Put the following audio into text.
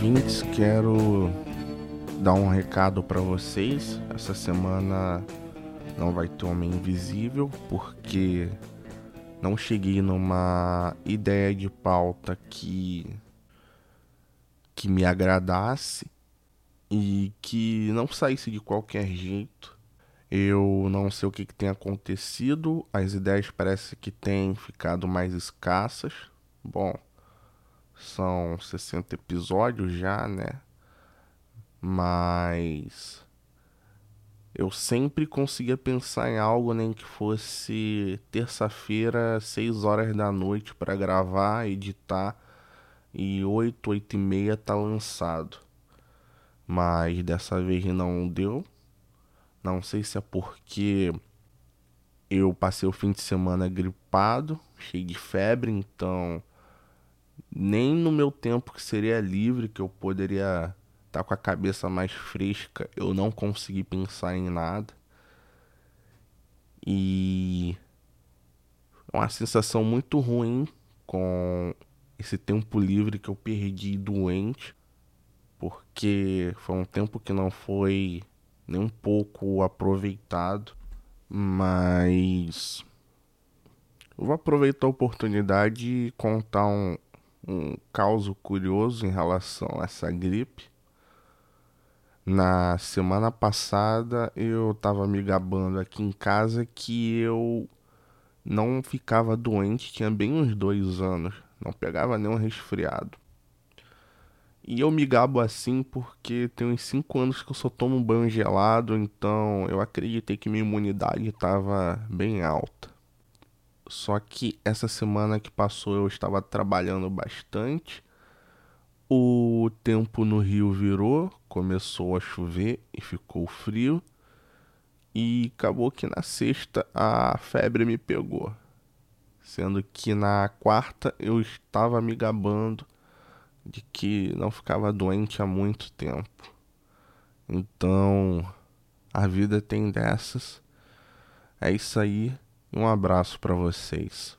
ouvintes, quero dar um recado para vocês. Essa semana não vai ter Homem Invisível porque não cheguei numa ideia de pauta que que me agradasse e que não saísse de qualquer jeito. Eu não sei o que, que tem acontecido, as ideias parece que têm ficado mais escassas. Bom, são 60 episódios já, né? Mas eu sempre conseguia pensar em algo, nem que fosse terça-feira, 6 horas da noite para gravar, editar e 8, 8 e meia tá lançado. Mas dessa vez não deu. Não sei se é porque eu passei o fim de semana gripado, cheio de febre, então nem no meu tempo que seria livre, que eu poderia estar tá com a cabeça mais fresca, eu não consegui pensar em nada. E uma sensação muito ruim com esse tempo livre que eu perdi doente, porque foi um tempo que não foi nem um pouco aproveitado, mas eu vou aproveitar a oportunidade e contar um, um caso curioso em relação a essa gripe. Na semana passada eu estava me gabando aqui em casa que eu não ficava doente, tinha bem uns dois anos, não pegava nenhum resfriado. E eu me gabo assim porque tem uns 5 anos que eu só tomo banho gelado, então eu acreditei que minha imunidade estava bem alta. Só que essa semana que passou eu estava trabalhando bastante. O tempo no Rio virou, começou a chover e ficou frio. E acabou que na sexta a febre me pegou. Sendo que na quarta eu estava me gabando de que não ficava doente há muito tempo. Então, a vida tem dessas. É isso aí. Um abraço para vocês.